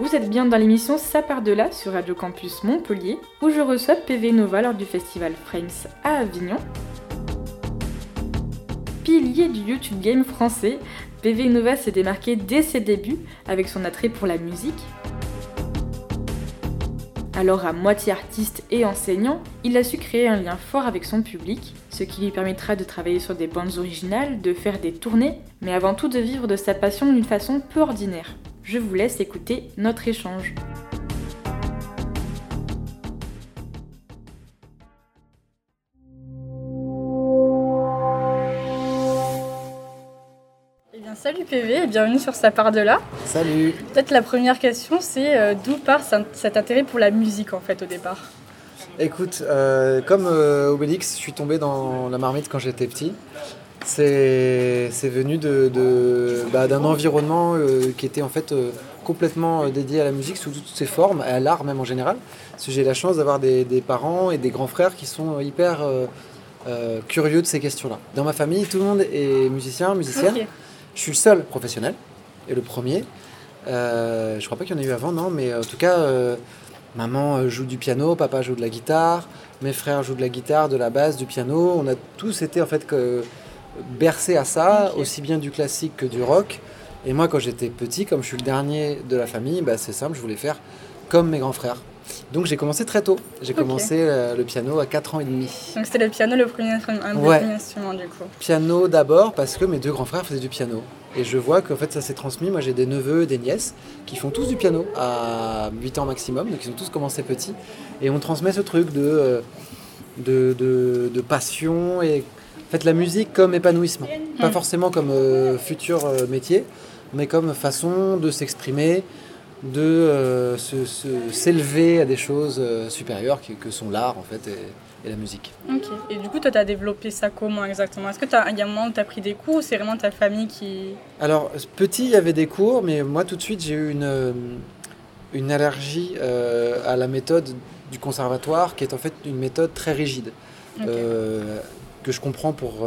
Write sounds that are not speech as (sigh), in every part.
Vous êtes bien dans l'émission Ça part de là sur Radio Campus Montpellier, où je reçois PV Nova lors du festival Frames à Avignon. Pilier du YouTube Game français, PV Nova s'est démarqué dès ses débuts avec son attrait pour la musique. Alors à moitié artiste et enseignant, il a su créer un lien fort avec son public, ce qui lui permettra de travailler sur des bandes originales, de faire des tournées, mais avant tout de vivre de sa passion d'une façon peu ordinaire. Je vous laisse écouter notre échange. Eh bien, salut PV et bienvenue sur sa part de là. Salut. Peut-être la première question, c'est euh, d'où part cet intérêt pour la musique en fait au départ? Écoute, euh, comme euh, Obélix, je suis tombé dans la marmite quand j'étais petit. C'est venu de, bah, d'un environnement qui était en fait complètement dédié à la musique sous toutes ses formes, à l'art même en général. J'ai la chance d'avoir des, parents et des grands frères qui sont hyper curieux de ces questions-là. Dans ma famille, tout le monde est musicien, musicienne. Je suis le seul professionnel et le premier. Euh, je crois pas qu'il y en ait eu avant, non, mais en tout cas, euh, maman euh, joue du piano, papa joue de la guitare, mes frères jouent de la guitare, de la basse, du piano. On a tous été en fait que, bercés à ça, aussi bien du classique que du rock. Et moi, quand j'étais petit, comme je suis le dernier de la famille, bah, c'est simple, je voulais faire comme mes grands frères. Donc j'ai commencé très tôt. J'ai commencé euh, le piano à 4 ans et demi. Donc c'était le piano le premier, instrument du coup Piano d'abord parce que mes deux grands frères faisaient du piano. Et je vois qu'en fait ça s'est transmis. Moi j'ai des neveux des nièces qui font tous du piano à 8 ans maximum. Donc ils ont tous commencé petits. Et on transmet ce truc de, euh, de, de, passion et en fait la musique comme épanouissement. Pas forcément comme euh, futur métier, mais comme façon de s'exprimer, de euh, s'élever à des choses euh, supérieures que, sont l'art en fait et, la musique. Ok. Et du coup, toi, tu as développé ça comment exactement? Est-ce que tu as, y a un moment où tu as pris des cours ou c'est vraiment ta famille qui... Alors, petit, il y avait des cours, mais moi, tout de suite, j'ai eu une, euh, une allergie à la méthode du conservatoire, qui est en fait une méthode très rigide, que je comprends pour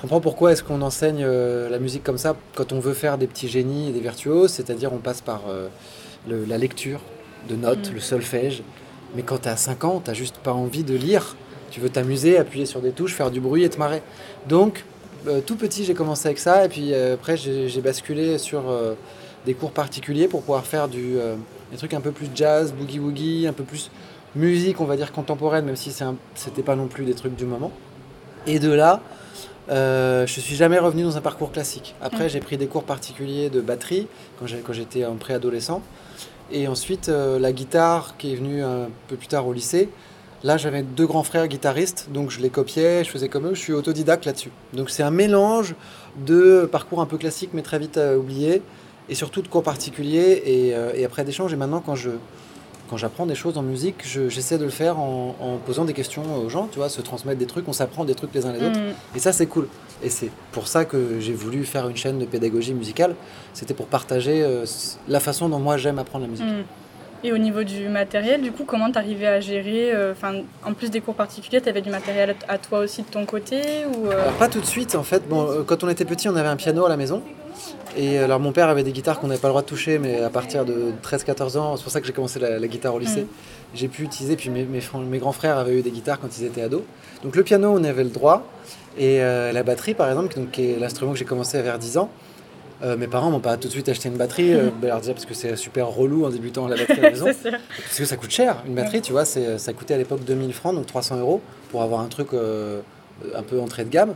je comprends pourquoi est-ce qu'on enseigne euh, la musique comme ça quand on veut faire des petits génies et des virtuoses, c'est-à-dire on passe par euh, la lecture de notes, mm. le solfège. Mais quand tu as 5 ans, tu juste pas envie de lire. Tu veux t'amuser, appuyer sur des touches, faire du bruit et te marrer. Donc, euh, tout petit, j'ai commencé avec ça. Et puis après, j'ai basculé sur des cours particuliers pour pouvoir faire du, des trucs un peu plus jazz, boogie-woogie, un peu plus musique, on va dire contemporaine, même si c'était pas non plus des trucs du moment. Et de là, euh, je suis jamais revenu dans un parcours classique. Après, j'ai pris des cours particuliers de batterie quand j'étais en préadolescent. Et ensuite, euh, la guitare qui est venue un peu plus tard au lycée. Là, j'avais deux grands frères guitaristes, donc je les copiais, je faisais comme eux, je suis autodidacte là-dessus. Donc c'est un mélange de parcours un peu classique mais très vite euh, oublié, et surtout de cours particuliers et, et après d'échanges. Et maintenant, quand je, quand j'apprends des choses en musique, j'essaie de le faire en, posant des questions aux gens, tu vois, se transmettre des trucs, on s'apprend des trucs les uns les autres. Mm. Et ça, c'est cool. Et c'est pour ça que j'ai voulu faire une chaîne de pédagogie musicale. C'était pour partager euh, la façon dont moi j'aime apprendre la musique. Mm. Et au niveau du matériel, du coup, comment tu arrivais à gérer euh, En plus des cours particuliers, tu avais du matériel à toi aussi de ton côté ou euh? Alors, Pas tout de suite, en fait. Bon, quand on était petit, on avait un piano à la maison. Et alors mon père avait des guitares qu'on n'avait pas le droit de toucher, mais à partir de 13-14 ans, c'est pour ça que j'ai commencé la, guitare au lycée, mm. j'ai pu utiliser, puis mes, mes, grands frères avaient eu des guitares quand ils étaient ados. Donc le piano, on avait le droit, et euh, la batterie par exemple, donc, qui est l'instrument que j'ai commencé vers 10 ans, euh, mes parents m'ont pas tout de suite acheté une batterie, euh, (laughs) bah, déjà parce que c'est super relou en débutant la (laughs) batterie à la maison. parce que ça coûte cher, une batterie, tu vois, ça coûtait à l'époque 2000 francs, donc 300 euros, pour avoir un truc un peu entrée de gamme.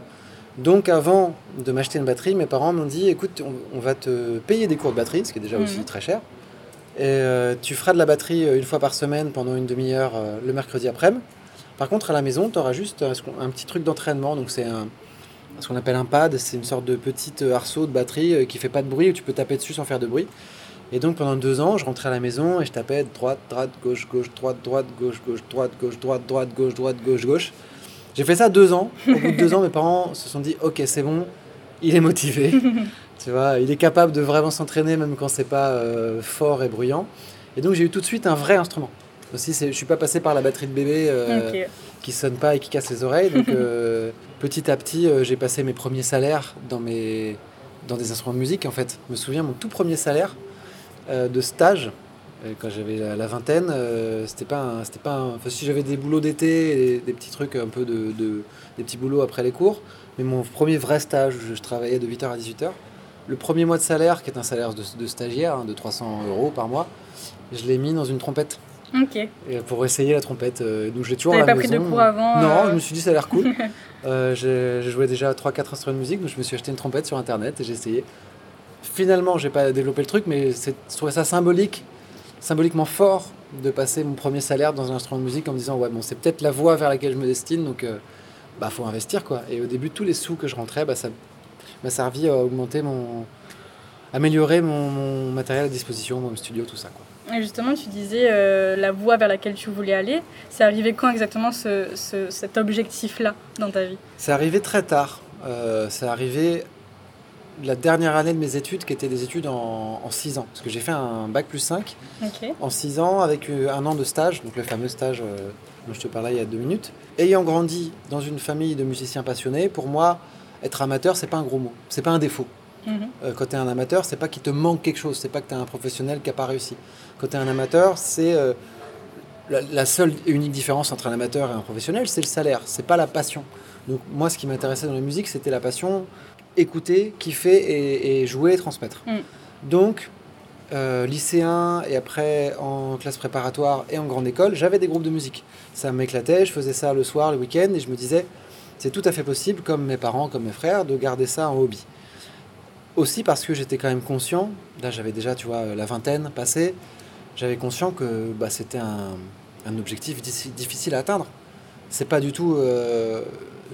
Donc avant de m'acheter une batterie, mes parents m'ont dit écoute, on, va te payer des cours de batterie, ce qui est déjà aussi mhm. très cher. Et euh, tu feras de la batterie euh, une fois par semaine pendant une demi-heure euh, le mercredi après-midi. Par contre, à la maison, tu auras juste un, petit truc d'entraînement. Donc c'est ce qu'on appelle un pad, c'est une sorte de petit arceau de batterie qui fait pas de bruit, où tu peux taper dessus sans faire de bruit. Et donc pendant deux ans, je rentrais à la maison et je tapais droite, droite, gauche, gauche, droite, droite, gauche, gauche, droite, gauche, droite, droite, gauche, droite, gauche, gauche. J'ai fait ça deux ans. Au bout de deux ans, mes parents se sont dit Ok, c'est bon, il est motivé. (laughs) tu vois, il est capable de vraiment s'entraîner même quand c'est pas euh, fort et bruyant. Et donc j'ai eu tout de suite un vrai instrument. Aussi, je suis pas passé par la batterie de bébé euh, qui sonne pas et qui casse les oreilles. Donc (laughs) euh, petit à petit, j'ai passé mes premiers salaires dans mes dans des instruments de musique. En fait, je me souviens mon tout premier salaire. de stage. Quand j'avais la, vingtaine, c'était pas, c'était pas, enfin, si j'avais des boulots d'été, des, petits trucs un peu de, des petits boulots après les cours, mais mon premier vrai stage où je travaillais de 8h à 18h, le premier mois de salaire, qui est un salaire de, stagiaire hein, de 300 euros par mois, je l'ai mis dans une trompette. Ok. pour essayer la trompette. Euh, donc j'ai toujours la pas pris de cours avant Non, euh je me suis dit ça a l'air cool. (laughs) euh, j'ai joué déjà 3-4 instruments de musique, donc je me suis acheté une trompette sur internet et j'ai essayé. Finalement, j'ai pas développé le truc, mais je trouvais ça symbolique, symboliquement fort de passer mon premier salaire dans un instrument de musique en me disant ouais bon c'est peut-être la voie vers laquelle je me destine, donc euh, bah faut investir quoi. Et au début tous les sous que je rentrais, bah, ça m'a servi à augmenter mon, améliorer mon, mon matériel à disposition, mon studio, tout ça quoi. Et justement, tu disais euh, la voie vers laquelle tu voulais aller. C'est arrivé quand exactement ce, cet objectif-là dans ta vie? C'est arrivé très tard. Euh, c'est arrivé la dernière année de mes études, qui étaient des études en 6 ans. Parce que j'ai fait un bac plus 5 en 6 ans avec euh, un an de stage, donc le fameux stage dont je te parlais il y a deux minutes. Ayant grandi dans une famille de musiciens passionnés, pour moi, être amateur, c'est pas un gros mot, c'est pas un défaut. Mhm. quand tu es un amateur, c'est pas qu'il te manque quelque chose, c'est pas que tu es un professionnel qui n'a pas réussi. Quand tu es un amateur, c'est euh, la, seule et unique différence entre un amateur et un professionnel, c'est le salaire, c'est pas la passion. Donc moi, ce qui m'intéressait dans la musique, c'était la passion, écouter, kiffer et, jouer et transmettre. Mm. Donc, euh, lycéen et après en classe préparatoire et en grande école, j'avais des groupes de musique. Ça m'éclatait, je faisais ça le soir, le week-end, et je me disais, c'est tout à fait possible, comme mes parents, comme mes frères, de garder ça en hobby. Aussi parce que j'étais quand même conscient, là j'avais déjà, tu vois, la vingtaine passée, j'avais conscient que bah, c'était un, un, objectif difficile à atteindre. C'est pas du tout. Euh,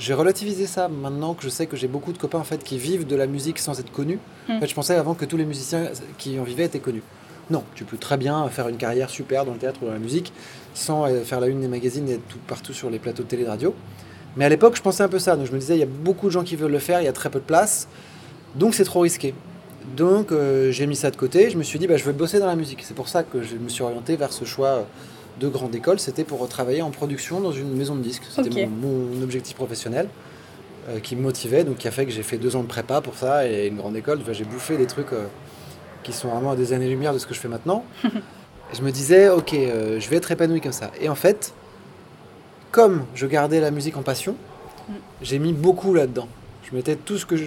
j'ai relativisé ça maintenant que je sais que j'ai beaucoup de copains en fait qui vivent de la musique sans être connus. En hmm. fait, je pensais avant que tous les musiciens qui en vivaient étaient connus. Non, tu peux très bien faire une carrière super dans le théâtre ou dans la musique sans euh, faire la une des magazines et être tout partout sur les plateaux de télé et de radio. Mais à l'époque, je pensais un peu ça. Donc je me disais, il y a beaucoup de gens qui veulent le faire, il y a très peu de place. Donc c'est trop risqué. Donc euh, j'ai mis ça de côté, je me suis dit bah, je veux bosser dans la musique. C'est pour ça que je me suis orienté vers ce choix de grande école, c'était pour travailler en production dans une maison de disques. C'était mon, objectif professionnel euh, qui me motivait, donc qui a fait que j'ai fait deux ans de prépa pour ça et une grande école. j'ai bouffé des trucs euh, qui sont vraiment à des années-lumière de ce que je fais maintenant. (laughs) je me disais ok, je vais être épanoui comme ça. Et en fait, comme je gardais la musique en passion, mm. j'ai mis beaucoup là-dedans. Je mettais tout ce que je,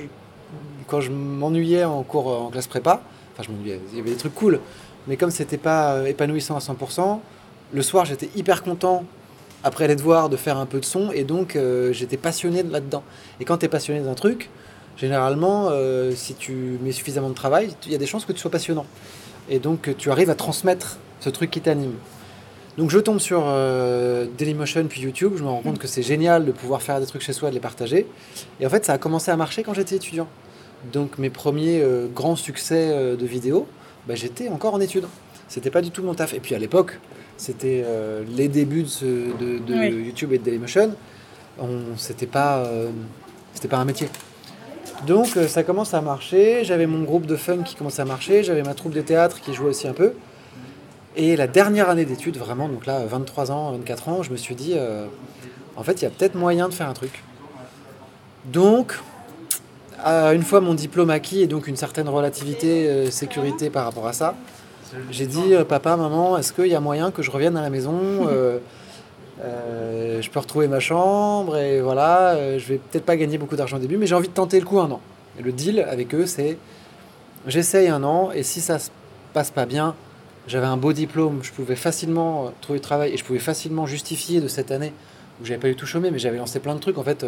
quand je m'ennuyais en cours en classe prépa, enfin je m'ennuyais, il y avait des trucs cool, mais comme c'était pas euh, épanouissant à 100%, le soir j'étais hyper content après les devoirs de faire un peu de son et donc euh, j'étais passionné là-dedans. Et quand tu es passionné d'un truc, généralement, euh, si tu mets suffisamment de travail, il y a des chances que tu sois passionnant. Et donc tu arrives à transmettre ce truc qui t'anime. Donc je tombe sur Dailymotion puis YouTube, je me rends compte que c'est génial de pouvoir faire des trucs chez soi, de les partager. Et en fait, ça a commencé à marcher quand j'étais étudiant. Donc mes premiers euh, grands succès euh, de vidéo, bah, j'étais encore en études. C'était pas du tout mon taf. Et puis à l'époque, c'était euh, les débuts de, YouTube et de Dailymotion. C'était pas, c'était pas un métier. Donc ça commence à marcher. J'avais mon groupe de fun qui commençait à marcher. J'avais ma troupe de théâtre qui jouait aussi un peu. Et la dernière année d'études, vraiment, donc là, 23 ans, 24 ans, je me suis dit, en fait, il y a peut-être moyen de faire un truc. Donc, une fois mon diplôme acquis et donc une certaine relativité, euh, sécurité par rapport à ça, j'ai dit euh, papa, maman, est-ce qu'il y a moyen que je revienne à la maison euh, (laughs) Je peux retrouver ma chambre et voilà, je vais peut-être pas gagner beaucoup d'argent au début, mais j'ai envie de tenter le coup un an. Et le deal avec eux, c'est j'essaye un an et si ça se passe pas bien, j'avais un beau diplôme, je pouvais facilement trouver du travail et je pouvais facilement justifier de cette année où j'avais pas du tout chômé, mais j'avais lancé plein de trucs en fait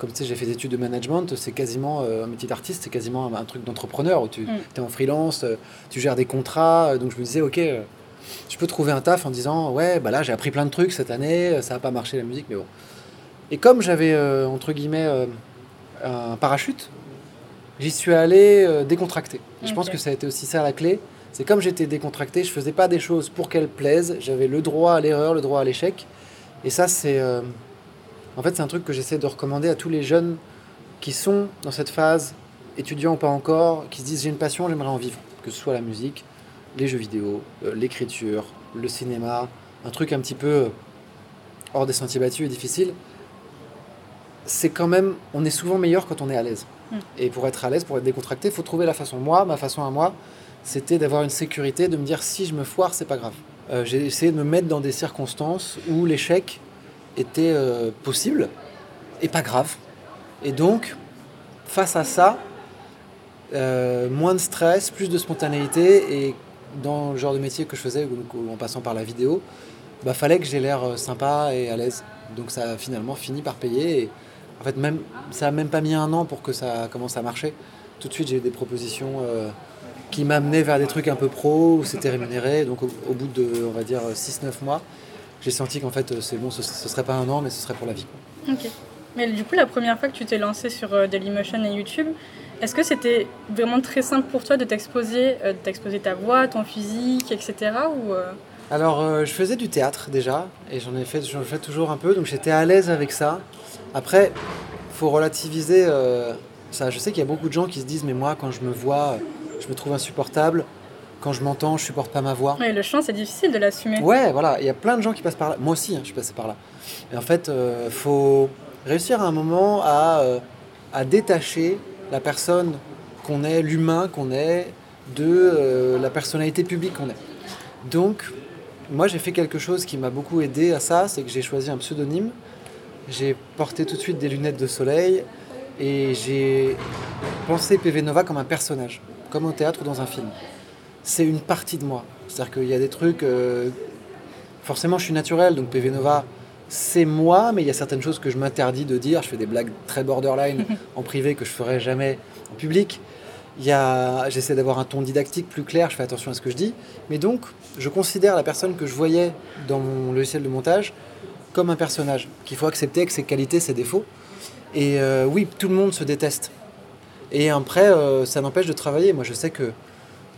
comme tu sais, j'ai fait des études de management, c'est quasiment euh, un métier d'artiste, c'est quasiment un, truc d'entrepreneur où tu mm. es en freelance, euh, tu gères des contrats. Euh, donc je me disais, ok, je peux trouver un taf en disant, ouais, bah là j'ai appris plein de trucs cette année, ça n'a pas marché la musique, mais bon. Et comme j'avais entre guillemets un parachute, j'y suis allé décontracté. Je pense que ça a été aussi ça la clé. C'est comme j'étais décontracté, je faisais pas des choses pour qu'elles plaisent, j'avais le droit à l'erreur, le droit à l'échec. Et ça, c'est en fait, c'est un truc que j'essaie de recommander à tous les jeunes qui sont dans cette phase, étudiants ou pas encore, qui se disent j'ai une passion, j'aimerais en vivre. Que ce soit la musique, les jeux vidéo, euh, l'écriture, le cinéma, un truc un petit peu euh, hors des sentiers battus et difficile. C'est quand même, on est souvent meilleur quand on est à l'aise. Mm. Et pour être à l'aise, pour être décontracté, il faut trouver la façon. Moi, ma façon à moi, c'était d'avoir une sécurité, de me dire si je me foire, c'est pas grave. Euh, j'ai essayé de me mettre dans des circonstances où l'échec était euh, possible et pas grave. Et donc, face à ça, euh, moins de stress, plus de spontanéité et dans le genre de métier que je faisais, en passant par la vidéo, bah fallait que j'ai l'air sympa et à l'aise. Donc ça a finalement fini par payer. Et en fait, même, ça a même pas mis un an pour que ça commence à marcher. Tout de suite, j'ai eu des propositions qui m'amenait vers des trucs un peu pro, où c'était rémunéré. Donc au, bout de, on va dire, 6-9 mois, j'ai senti qu'en fait, c'est bon, ce, ne serait pas un an, mais ce serait pour la vie. Ok. Mais du coup, la première fois que tu t'es lancé sur euh, Dailymotion et YouTube, est-ce que c'était vraiment très simple pour toi de t'exposer, euh, t'exposer ta voix, ton physique, etc. Ou, euh? Alors, je faisais du théâtre déjà, et j'en ai fait, j'en fais toujours un peu, donc j'étais à l'aise avec ça. Après, faut relativiser ça. Je sais qu'il y a beaucoup de gens qui se disent, mais moi, quand je me vois je me trouve insupportable. Quand je m'entends, je supporte pas ma voix. Oui, le chant, c'est difficile de l'assumer. Ouais, voilà. Il y a plein de gens qui passent par là. Moi aussi, hein, je suis passé par là. Et en fait, il euh, faut réussir à un moment à, euh, à détacher la personne qu'on est, l'humain qu'on est, de euh, la personnalité publique qu'on est. Donc, moi, j'ai fait quelque chose qui m'a beaucoup aidé à ça, c'est que j'ai choisi un pseudonyme. J'ai porté tout de suite des lunettes de soleil et j'ai pensé PV Nova comme un personnage comme au théâtre ou dans un film. C'est une partie de moi. C'est-à-dire qu'il y a des trucs. Euh, forcément, je suis naturel, donc PV Nova, c'est moi, mais il y a certaines choses que je m'interdis de dire. Je fais des blagues très borderline (laughs) en privé que je ferai jamais en public. J'essaie d'avoir un ton didactique plus clair, je fais attention à ce que je dis. Mais donc, je considère la personne que je voyais dans mon logiciel de montage comme un personnage, qu'il faut accepter avec ses qualités, ses défauts. Et euh, oui, tout le monde se déteste. Et après, euh, ça n'empêche de travailler. Moi, je sais que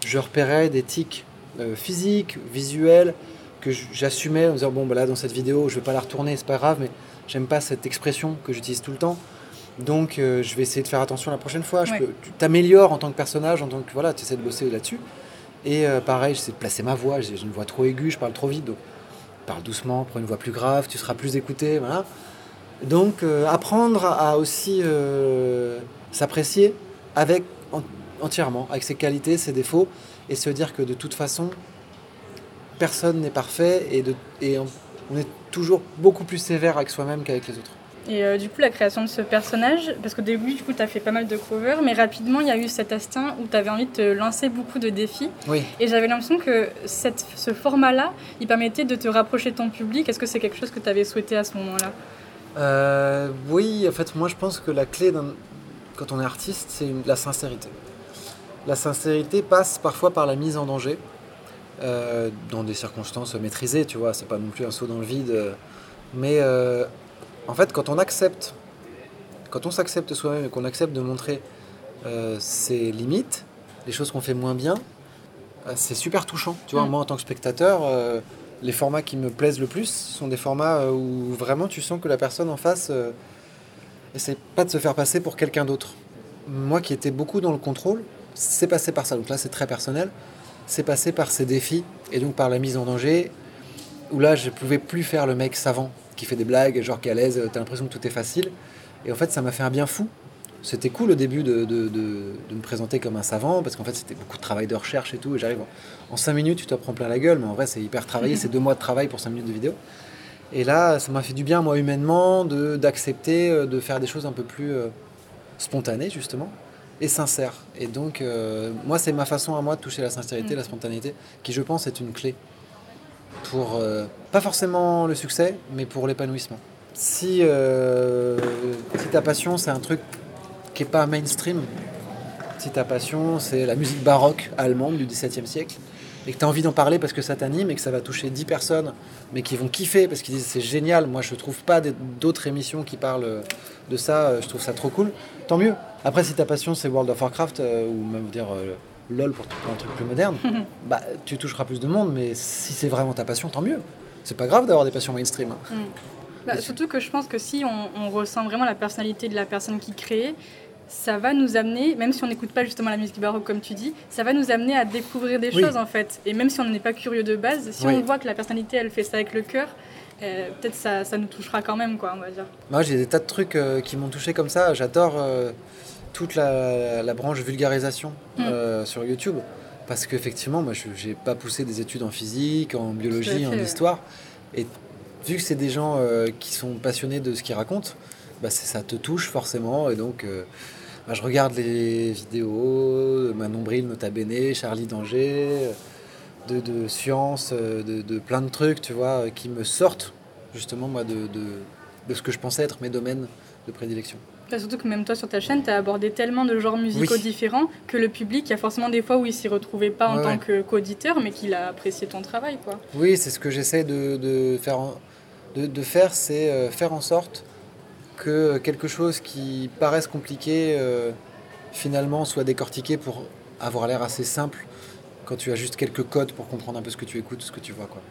je repérais des tics euh, physiques, visuels, que j'assumais en disant bon, bah là, dans cette vidéo, je vais pas la retourner, c'est pas grave, mais j'aime pas cette expression que j'utilise tout le temps. Donc, euh, je vais essayer de faire attention la prochaine fois. tu t'améliores en tant que personnage, en tant que voilà, tu essaies de bosser là-dessus. Et pareil, j'essaie de placer ma voix. J'ai une voix trop aiguë, je parle trop vite, donc parle doucement, prends une voix plus grave, tu seras plus écouté, voilà. Donc, apprendre à aussi s'apprécier avec entièrement, avec ses qualités, ses défauts, et se dire que de toute façon, personne n'est parfait et, de, et on, est toujours beaucoup plus sévère avec soi-même qu'avec les autres. Et euh, du coup, la création de ce personnage, parce qu'au début, du coup, tu as fait pas mal de covers, mais rapidement, il y a eu cet instinct où tu avais envie de te lancer beaucoup de défis. Oui. Et j'avais l'impression que cette, ce format-là, il permettait de te rapprocher de ton public. Est-ce que c'est quelque chose que tu avais souhaité à ce moment-là? Euh, Oui, en fait, moi, je pense que la clé quand on est artiste, c'est la sincérité. La sincérité passe parfois par la mise en danger, euh, dans des circonstances maîtrisées, tu vois, c'est pas non plus un saut dans le vide. Euh, mais euh, en fait, quand on accepte, quand on s'accepte soi-même et qu'on accepte de montrer ses limites, les choses qu'on fait moins bien, c'est super touchant. Tu vois, mm. moi en tant que spectateur, les formats qui me plaisent le plus sont des formats où vraiment tu sens que la personne en face Essaye pas de se faire passer pour quelqu'un d'autre. Moi qui étais beaucoup dans le contrôle, c'est passé par ça. Donc là, c'est très personnel. C'est passé par ces défis et donc par la mise en danger, où là, je pouvais plus faire le mec savant qui fait des blagues, genre qui est à l'aise, t'as l'impression que tout est facile. Et en fait, ça m'a fait un bien fou. C'était cool au début de, de, de, me présenter comme un savant, parce qu'en fait, c'était beaucoup de travail de recherche et tout. Et j'arrive en 5 minutes, tu te prends plein la gueule, mais en vrai, c'est hyper travaillé. (laughs) C'est deux mois de travail pour 5 minutes de vidéo. Et là, ça m'a fait du bien, moi, humainement, d'accepter de, euh, de, faire des choses un peu plus euh, spontanées, justement, et sincères. Et donc, euh, moi, c'est ma façon à moi de toucher la sincérité, la spontanéité, qui, je pense, est une clé pour, pas forcément le succès, mais pour l'épanouissement. Si, si ta passion, c'est un truc qui n'est pas mainstream, si ta passion, c'est la musique baroque allemande du XVIIe siècle, et que tu as envie d'en parler parce que ça t'anime et que ça va toucher 10 personnes, mais qui vont kiffer parce qu'ils disent c'est génial, moi je trouve pas d'autres émissions qui parlent de ça, euh, je trouve ça trop cool, tant mieux. Après, si ta passion c'est World of Warcraft, euh, ou même dire euh, LOL pour un truc plus moderne, (laughs) bah tu toucheras plus de monde, mais si c'est vraiment ta passion, tant mieux. C'est pas grave d'avoir des passions mainstream. Hein. Mm. Bah, surtout que je pense que si on, on, ressent vraiment la personnalité de la personne qui crée, ça va nous amener, même si on n'écoute pas justement la musique baroque comme tu dis, ça va nous amener à découvrir des choses en fait. Et même si on n'est pas curieux de base, si on voit que la personnalité elle fait ça avec le cœur, euh, peut-être ça, ça nous touchera quand même quoi, on va dire. Moi j'ai des tas de trucs euh, qui m'ont touché comme ça. J'adore euh, toute la, branche vulgarisation mm. sur YouTube parce qu'effectivement, moi, je n'ai pas poussé des études en physique, en biologie, en histoire. Et vu que c'est des gens euh, qui sont passionnés de ce qu'ils racontent, bah, ça te touche forcément. Et donc, euh, bah, je regarde les vidéos de Manon Bril, Nota Bene, Charlie Danger, de, de science, de, de, plein de trucs, tu vois, qui me sortent justement, moi, de, de ce que je pensais être mes domaines de prédilection. Surtout que même toi sur ta chaîne, tu as abordé tellement de genres musicaux différents que le public, il y a forcément des fois où il s'y retrouvait pas en tant qu'auditeur, mais qu'il a apprécié ton travail. Quoi. Oui, c'est ce que j'essaie de, de, faire, de, de faire, c'est euh, faire en sorte que quelque chose qui paraisse compliqué, euh, finalement, soit décortiqué pour avoir l'air assez simple quand tu as juste quelques codes pour comprendre un peu ce que tu écoutes, ce que tu vois. Quoi.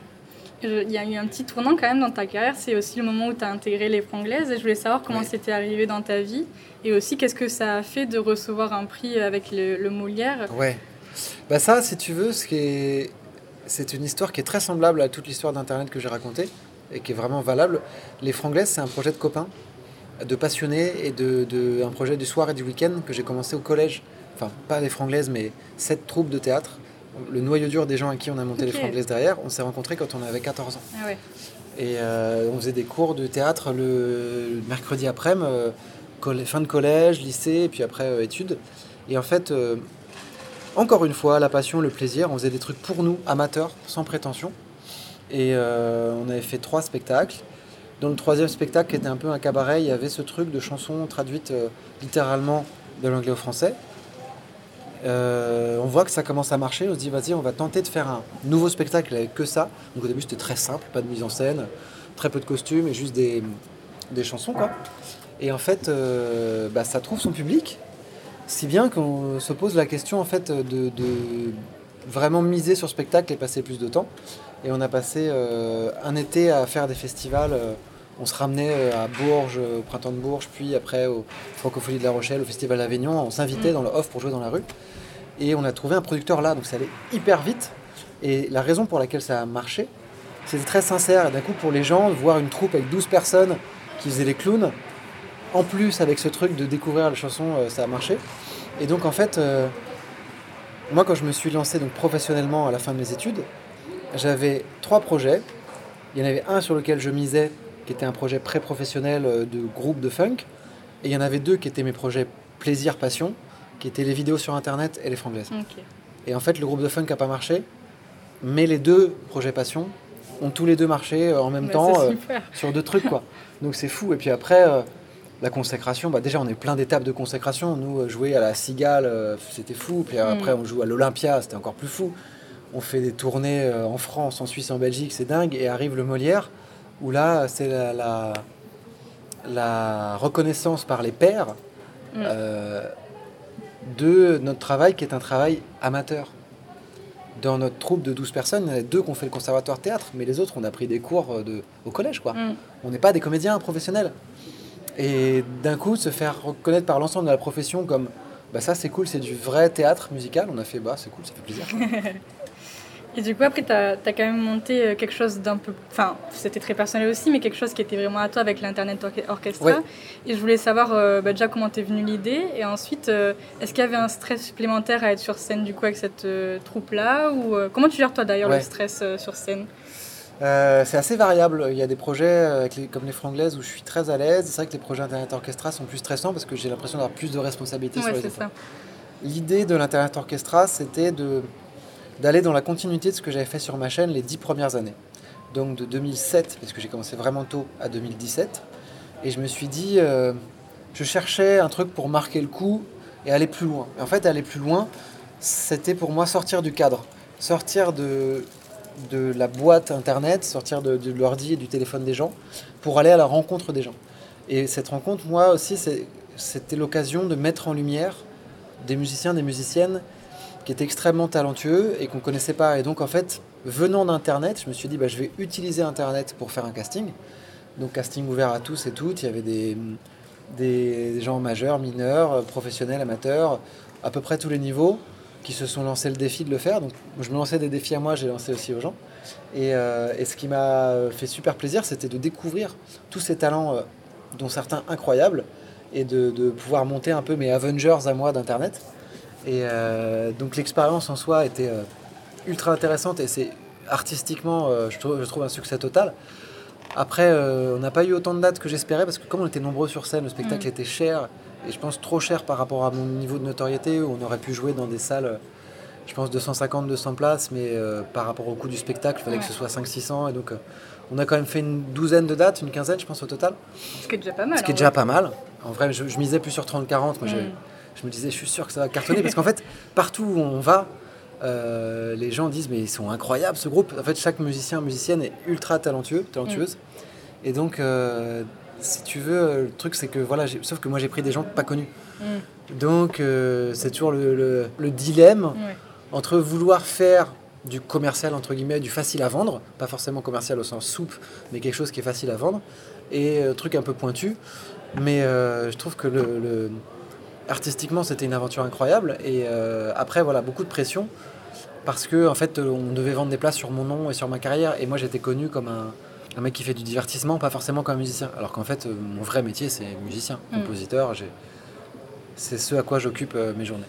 Il y a eu un petit tournant quand même dans ta carrière, c'est aussi le moment où tu as intégré les Franglaises et je voulais savoir comment c'était arrivé dans ta vie et aussi qu'est-ce que ça a fait de recevoir un prix avec le, Molière. Ouais, bah ça si tu veux, c'est une histoire qui est très semblable à toute l'histoire d'Internet que j'ai racontée et qui est vraiment valable. Les Franglaises, c'est un projet de copains, de passionnés et de, un projet du soir et du week-end que j'ai commencé au collège. Enfin, pas les Franglaises, mais sept troupes de théâtre le noyau dur des gens à qui on a monté les franglaises derrière, on s'est rencontrés quand on avait 14 ans. Ah et euh, on faisait des cours de théâtre le, mercredi après-midi, euh, fin de collège, lycée, et puis après euh, études. Et en fait, encore une fois, la passion, le plaisir, on faisait des trucs pour nous, amateurs, sans prétention. Et on avait fait trois spectacles. Dans le troisième spectacle, qui était un peu un cabaret, il y avait ce truc de chansons traduites littéralement de l'anglais au français. Euh, on voit que ça commence à marcher, on se dit vas-y on va tenter de faire un nouveau spectacle avec que ça. Donc au début c'était très simple, pas de mise en scène, très peu de costumes et juste des, chansons quoi. Et en fait euh, bah, ça trouve son public, si bien qu'on se pose la question en fait de, vraiment miser sur spectacle et passer plus de temps. Et on a passé euh, un été à faire des festivals. on se ramenait à Bourges, au printemps de Bourges, puis après au Francophonie de La Rochelle, au Festival d'Avignon. On s'invitait mm. dans le off pour jouer dans la rue. Et on a trouvé un producteur là, donc ça allait hyper vite. Et la raison pour laquelle ça a marché, c'était très sincère. D'un coup, pour les gens, voir une troupe avec 12 personnes qui faisaient les clowns, en plus avec ce truc de découvrir les chansons, euh, ça a marché. Et donc en fait, euh, moi quand je me suis lancé donc professionnellement à la fin de mes études, j'avais trois projets. Il y en avait un sur lequel je misais, qui était un projet pré-professionnel euh, de groupe de funk. Et il y en avait deux qui étaient mes projets plaisir-passion qui étaient les vidéos sur internet et les franglaises. Et en fait, le groupe de funk n'a pas marché, mais les deux projets passion ont tous les deux marché euh, en même temps euh, sur deux trucs quoi. (laughs) Donc c'est fou. Et puis après, euh, la consécration, bah déjà on est plein d'étapes de consécration. Nous, jouer à la Cigale, c'était fou. Puis mm. après, on joue à l'Olympia, c'était encore plus fou. On fait des tournées en France, en Suisse, en Belgique, c'est dingue. Et arrive le Molière, où là, c'est la, la, reconnaissance par les pairs. Mm de notre travail qui est un travail amateur. Dans notre troupe de 12 personnes, il y en a deux qui ont fait le conservatoire théâtre, mais les autres, on a pris des cours euh, de, au collège. quoi. Mm. On n'est pas des comédiens professionnels. Et d'un coup, se faire reconnaître par l'ensemble de la profession comme bah ça c'est cool, c'est du vrai théâtre musical, on a fait bah c'est cool, ça fait plaisir. (laughs) Et du coup, après, tu as, quand même monté euh, quelque chose d'un peu. Enfin, c'était très personnel aussi, mais quelque chose qui était vraiment à toi avec l'Internet Orchestra. Et je voulais savoir euh, bah, déjà comment t'es venue l'idée. Et ensuite, euh, est-ce qu'il y avait un stress supplémentaire à être sur scène du coup avec cette troupe-là ou, Comment tu gères toi d'ailleurs le stress sur scène? C'est assez variable. Il y a des projets comme les Franglaises où je suis très à l'aise. C'est vrai que les projets Internet Orchestra sont plus stressants parce que j'ai l'impression d'avoir plus de responsabilités sur les. L'idée de l'Internet Orchestra, c'était de d'aller dans la continuité de ce que j'avais fait sur ma chaîne les dix premières années. Donc de 2007, parce que j'ai commencé vraiment tôt, à 2017. Et je me suis dit, euh, je cherchais un truc pour marquer le coup et aller plus loin. Et en fait, aller plus loin, c'était pour moi sortir du cadre, sortir de, de la boîte internet, sortir de, de l'ordi et du téléphone des gens, pour aller à la rencontre des gens. Et cette rencontre, moi aussi, c'était l'occasion de mettre en lumière des musiciens, des musiciennes qui était extrêmement talentueux et qu'on ne connaissait pas. Et donc, en fait, venant d'Internet, je me suis dit, bah, je vais utiliser Internet pour faire un casting. Donc, casting ouvert à tous et toutes. Il y avait des, gens majeurs, mineurs, professionnels, amateurs, à peu près tous les niveaux qui se sont lancés le défi de le faire. Donc, je me lançais des défis à moi, j'ai lancé aussi aux gens. Et, euh, ce qui m'a fait super plaisir, c'était de découvrir tous ces talents, euh, dont certains incroyables, et de pouvoir monter un peu mes Avengers à moi d'Internet Et donc l'expérience en soi était ultra intéressante et c'est artistiquement, je trouve, je, trouve, un succès total. Après, on n'a pas eu autant de dates que j'espérais parce que comme on était nombreux sur scène, le spectacle mm. était cher et je pense trop cher par rapport à mon niveau de notoriété où on aurait pu jouer dans des salles je pense 250-200 places, mais euh, par rapport au coût du spectacle, il fallait que ce soit 500-600. Et donc, euh, on a quand même fait une douzaine de dates, une quinzaine, je pense, au total. Ce qui est déjà pas mal. Ce qui est déjà pas mal. En vrai, je, misais plus sur 30-40. Moi. Je me disais, je suis sûr que ça va cartonner. parce qu'en fait, partout où on va, euh, les gens disent, mais ils sont incroyables, ce groupe. En fait, chaque musicien, musicienne est ultra talentueux, talentueuse. Mm. Et donc, si tu veux, le truc, c'est que, voilà, sauf que moi, j'ai pris des gens pas connus. Mm. Donc, c'est toujours le, dilemme entre vouloir faire du commercial, entre guillemets, du facile à vendre, pas forcément commercial au sens soupe, mais quelque chose qui est facile à vendre, et euh, truc un peu pointu. Mais euh, je trouve que le, artistiquement, c'était une aventure incroyable. Et euh, après, voilà, beaucoup de pression, parce que en fait, on devait vendre des places sur mon nom et sur ma carrière, et moi, j'étais connu comme un, mec qui fait du divertissement, pas forcément comme un musicien. Alors qu'en fait, mon vrai métier, c'est musicien, mm. compositeur. C'est ce à quoi j'occupe mes journées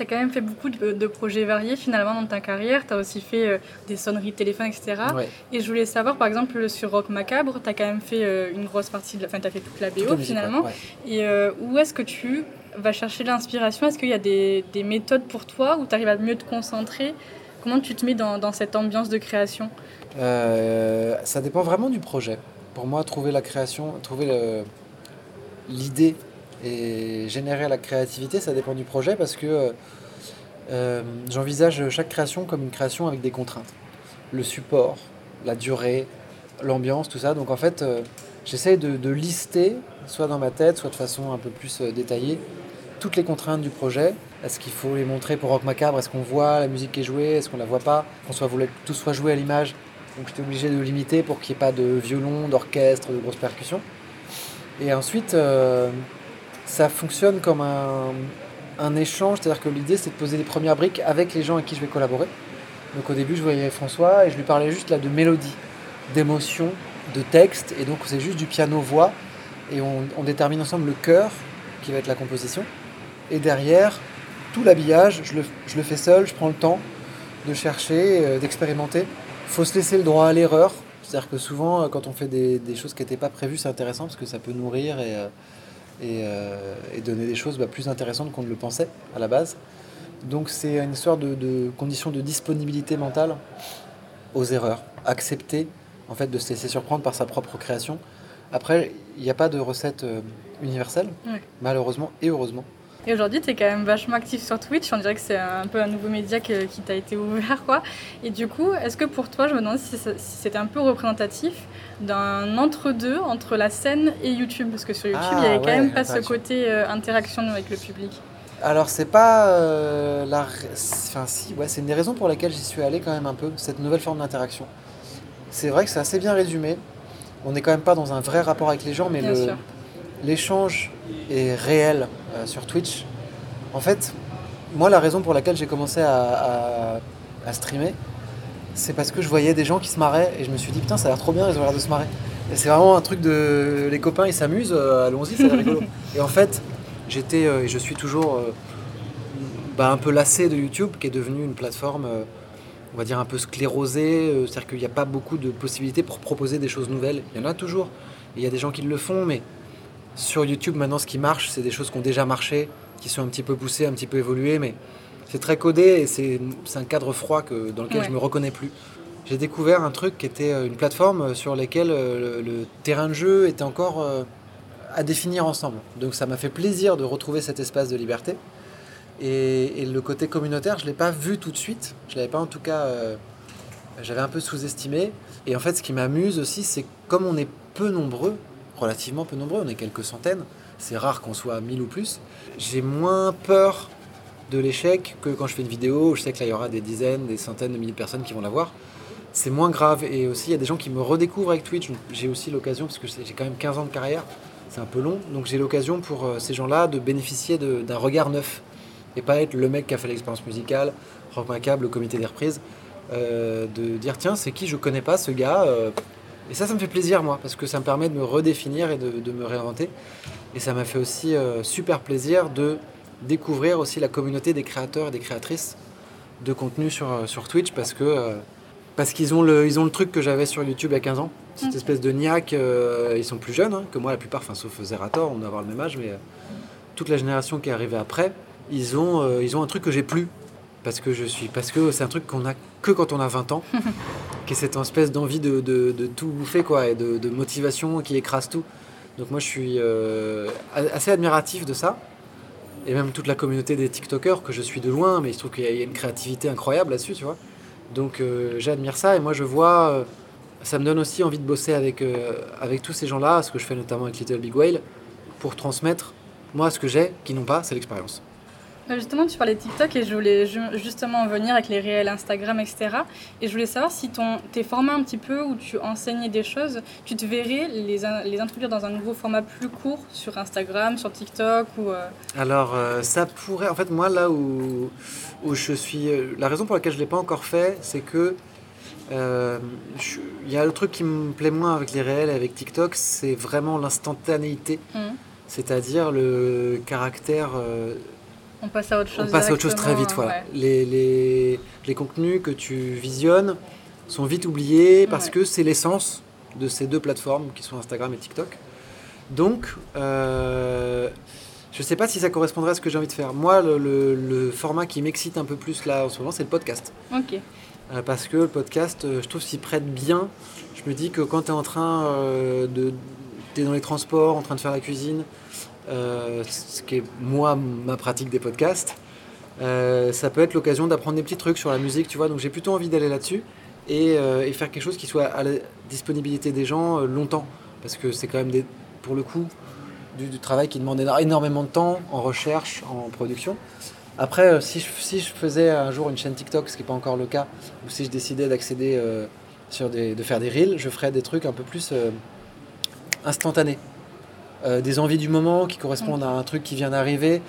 tu as quand même fait beaucoup de, projets variés finalement dans ta carrière. Tu as aussi fait euh, des sonneries de téléphone, etc. Et je voulais savoir, par exemple, sur Rock Macabre, tu as quand même fait euh, une grosse partie de la. Enfin, tu as fait toute la BO finalement. Et euh, où est-ce que tu vas chercher l'inspiration Est-ce qu'il y a des, des, méthodes pour toi où tu arrives à mieux te concentrer? Comment tu te mets dans, cette ambiance de création? Ça dépend vraiment du projet. Pour moi, trouver la création, trouver l'idée et générer la créativité, ça dépend du projet parce que euh, j'envisage chaque création comme une création avec des contraintes. Le support, la durée, l'ambiance, tout ça. Donc en fait, euh, j'essaie de, lister, soit dans ma tête, soit de façon un peu plus euh, détaillée, toutes les contraintes du projet. Est-ce qu'il faut les montrer pour Rock Macabre? Est-ce qu'on voit la musique qui est jouée? Est-ce qu'on la voit pas? Qu'on soit tout soit joué à l'image. Donc j'étais obligé de limiter pour qu'il n'y ait pas de violon, d'orchestre, de grosses percussions. Et ensuite, ça fonctionne comme un, échange, c'est-à-dire que l'idée c'est de poser les premières briques avec les gens avec qui je vais collaborer. Donc au début je voyais François et je lui parlais juste là de mélodie, d'émotion, de texte, et donc c'est juste du piano-voix, et on, détermine ensemble le cœur qui va être la composition. Et derrière, tout l'habillage, je le, fais seul, je prends le temps de chercher, euh, d'expérimenter. Il faut se laisser le droit à l'erreur, c'est-à-dire que souvent quand on fait des, choses qui n'étaient pas prévues, c'est intéressant parce que ça peut nourrir et... Euh, euh, et, donner des choses bah, plus intéressantes qu'on ne le pensait à la base. Donc c'est une histoire de, conditions de disponibilité mentale aux erreurs, accepter en fait de se laisser surprendre par sa propre création. Après, il n'y a pas de recette euh, universelle, malheureusement et heureusement. Et aujourd'hui, tu es quand même vachement actif sur Twitch. On dirait que c'est un peu un nouveau média qui t'a été ouvert. quoi. Et du coup, est-ce que pour toi, je me demande si c'était un peu représentatif d'un entre-deux entre la scène et YouTube? Parce que sur YouTube, il n'y avait ah, quand même pas ce côté euh, interaction avec le public. Alors, c'est pas euh, la. Enfin, si, ouais, c'est une des raisons pour lesquelles j'y suis allé quand même un peu, cette nouvelle forme d'interaction. C'est vrai que c'est assez bien résumé. On n'est quand même pas dans un vrai rapport avec les gens, mais l'échange est réel euh, sur Twitch. En fait, moi, la raison pour laquelle j'ai commencé à, streamer, c'est parce que je voyais des gens qui se marraient et je me suis dit, putain, ça a l'air trop bien, ils ont l'air de se marrer. Et c'est vraiment un truc de. Les copains, ils s'amusent, euh, allons-y, c'est (laughs) rigolo. et en fait, j'étais euh, et je suis toujours bah, un peu lassé de YouTube, qui est devenu une plateforme, on va dire, un peu sclérosée. C'est-à-dire qu'il n'y a pas beaucoup de possibilités pour proposer des choses nouvelles. Il y en a toujours. Il y a des gens qui le font, mais sur YouTube, maintenant, ce qui marche, c'est des choses qui ont déjà marché, qui sont un petit peu poussées, un petit peu évoluées, mais c'est très codé et c'est un cadre froid que, dans lequel je me reconnais plus. J'ai découvert un truc qui était euh, une plateforme sur laquelle euh, le, terrain de jeu était encore euh, à définir ensemble. Donc ça m'a fait plaisir de retrouver cet espace de liberté. Et, le côté communautaire, je ne l'ai pas vu tout de suite. Je l'avais pas en tout cas. J'avais un peu sous-estimé. Et en fait, ce qui m'amuse aussi, c'est comme on est peu nombreux, relativement peu nombreux, on est quelques centaines, c'est rare qu'on soit 1000 ou plus, j'ai moins peur de l'échec que quand je fais une vidéo je sais que là il y aura des dizaines, des centaines de milliers de personnes qui vont la voir. C'est moins grave. Et aussi il y a des gens qui me redécouvrent avec Twitch. J'ai aussi l'occasion, parce que j'ai quand même 15 ans de carrière, c'est un peu long, donc j'ai l'occasion pour euh, ces gens-là de bénéficier d'un regard neuf et pas être le mec qui a fait l'expérience musicale, Rock Macabre, le comité des reprises, euh, de dire tiens c'est qui? Je connais pas ce gars, euh, et ça, ça me fait plaisir, moi, parce que ça me permet de me redéfinir et de, me réinventer. Et ça m'a fait aussi euh, super plaisir de découvrir aussi la communauté des créateurs et des créatrices de contenu sur, sur Twitch parce que parce qu'ils ont le, ils ont le truc que j'avais sur YouTube il y a 15 ans. Cette espèce de niaque, ils sont plus jeunes hein, que moi la plupart, enfin sauf Zerator, on doit avoir le même âge, mais toute la génération qui est arrivée après, ils ont, ils ont un truc que j'ai plus parce que je suis parce que c'est un truc qu'on a que quand on a 20 ans (laughs) qui est cette espèce d'envie de, de, de, tout bouffer quoi et de, de, motivation qui écrase tout. Donc moi je suis euh, assez admiratif de ça et même toute la communauté des tiktokers que je suis de loin mais je trouve qu'il y a une créativité incroyable là-dessus tu vois. Donc euh, j'admire ça et moi je vois euh, ça me donne aussi envie de bosser avec, avec tous ces gens là ce que je fais notamment avec Little Big Whale pour transmettre moi ce que j'ai qui n'ont pas c'est l'expérience justement, tu parlais de TikTok et je voulais justement en venir avec les réels Instagram, etc. Et je voulais savoir si ton, tes formats un petit peu où tu enseignais des choses, tu te verrais les, les introduire dans un nouveau format plus court sur Instagram, sur TikTok ou... Euh, Alors, euh, ça pourrait... En fait, moi, là où, où je suis... Euh, la raison pour laquelle je ne l'ai pas encore fait, c'est que il y a le truc qui me plaît moins avec les réels et avec TikTok, c'est vraiment l'instantanéité. Mmh. C'est-à-dire le caractère on passe à autre chose. On passe à autre chose très vite. Voilà. Les, les, les, contenus que tu visionnes sont vite oubliés parce que c'est l'essence de ces deux plateformes qui sont Instagram et TikTok. Donc, euh, je ne sais pas si ça correspondrait à ce que j'ai envie de faire. Moi, le, le, format qui m'excite un peu plus là en ce moment, c'est le podcast. Ok. Euh, parce que le podcast, euh, je trouve s'y prête bien. Je me dis que quand tu es en train de. Tu es dans les transports, en train de faire la cuisine, ce qui est moi ma pratique des podcasts. Euh, ça peut être l'occasion d'apprendre des petits trucs sur la musique, tu vois. Donc j'ai plutôt envie d'aller là-dessus et, euh, faire quelque chose qui soit à la disponibilité des gens longtemps, parce que c'est quand même pour le coup du, travail qui demande énormément de temps en recherche, en production. Après, si je, si je faisais un jour une chaîne TikTok, ce qui n'est pas encore le cas, ou si je décidais d'accéder sur des, de faire des reels, je ferais des trucs un peu plus instantanés. Euh, des envies du moment qui correspondent à un truc qui vient d'arriver,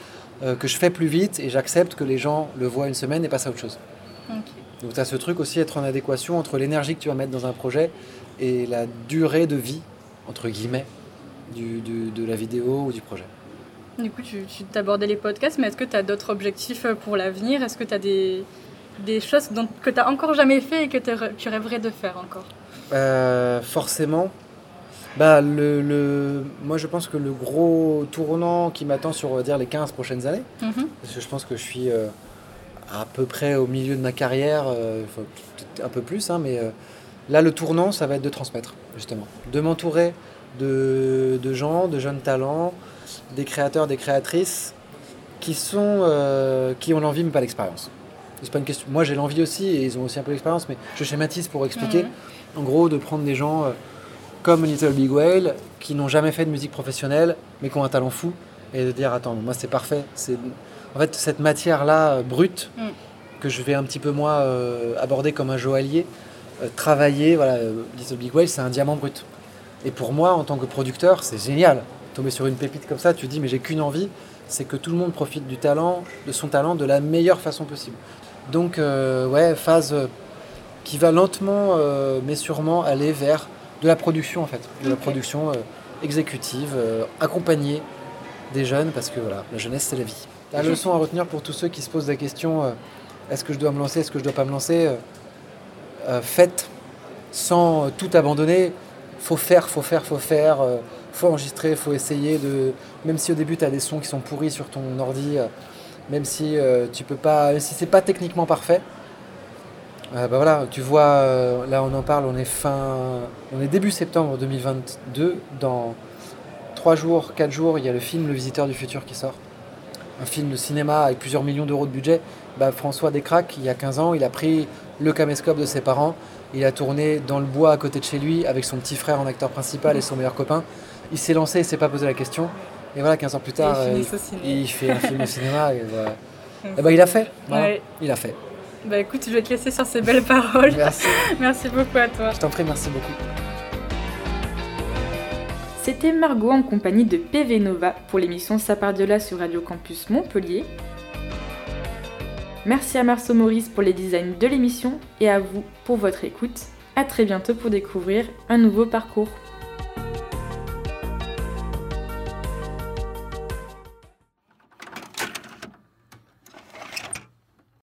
euh, que je fais plus vite et j'accepte que les gens le voient une semaine et passent à autre chose. Donc tu as ce truc aussi, être en adéquation entre l'énergie que tu vas mettre dans un projet et la durée de vie, entre guillemets, du, de la vidéo ou du projet. Du coup, tu, tu t'abordais les podcasts, mais est-ce que tu as d'autres objectifs pour l'avenir? Est-ce que tu as des, des choses dont, que tu n'as encore jamais fait et que tu rêverais de faire encore? Euh, Forcément, bah, le, le, Moi, je pense que le gros tournant qui m'attend sur on va dire, les 15 prochaines années, mhm. parce que je pense que je suis euh, à peu près au milieu de ma carrière, euh, un peu plus, hein, mais euh, là, le tournant, ça va être de transmettre, justement. De m'entourer de, de, gens, de jeunes talents, des créateurs, des créatrices qui, sont, qui ont l'envie, mais pas l'expérience. C'est pas une question. Moi, j'ai l'envie aussi, et ils ont aussi un peu l'expérience, mais je schématise pour expliquer. Mhm. En gros, de prendre des gens comme Little Big Whale, qui n'ont jamais fait de musique professionnelle, mais qui ont un talent fou, et de dire attends, moi c'est parfait. C'est en fait cette matière-là euh, brute mm. que je vais un petit peu moi euh, aborder comme un joaillier, euh, travailler. Voilà, Little Big Whale, c'est un diamant brut. Et pour moi, en tant que producteur, c'est génial. Tomber sur une pépite comme ça, tu te dis mais j'ai qu'une envie, c'est que tout le monde profite du talent, de son talent, de la meilleure façon possible. Donc ouais, phase qui va lentement mais sûrement aller vers de la production en fait, de la production euh, exécutive, euh, accompagnée des jeunes, parce que voilà, la jeunesse c'est la vie. La leçon à retenir pour tous ceux qui se posent la question euh, est-ce que je dois me lancer, est-ce que je dois pas me lancer Faites sans tout abandonner. Faut faire, faut faire, faut faire. faut enregistrer, faut essayer de. Même si au début tu as des sons qui sont pourris sur ton ordi, même si tu peux pas, si c'est pas techniquement parfait, bah voilà, tu vois, euh, là on en parle, on est fin, on est début septembre 2022. Dans 3 jours, 4 jours, il y a le film Le Visiteur du Futur qui sort. Un film de cinéma avec plusieurs millions d'euros de budget. Bah, François Descraques, il y a 15 ans, il a pris le caméscope de ses parents, il a tourné dans le bois à côté de chez lui avec son petit frère en acteur principal et son meilleur copain. Il s'est lancé, il s'est pas posé la question. Et voilà, 15 ans plus tard, il, il, fait un film au cinéma. Et, bah, (laughs) il a fait. Il a fait. Bah écoute, je vais te laisser sur ces belles paroles. Merci. (laughs) merci beaucoup à toi. Je t'en prie, merci beaucoup. C'était Margot en compagnie de PV Nova pour l'émission Sapardiola sur Radio Campus Montpellier. Merci à Marceau Maurice pour les designs de l'émission et à vous pour votre écoute. A très bientôt pour découvrir un nouveau parcours.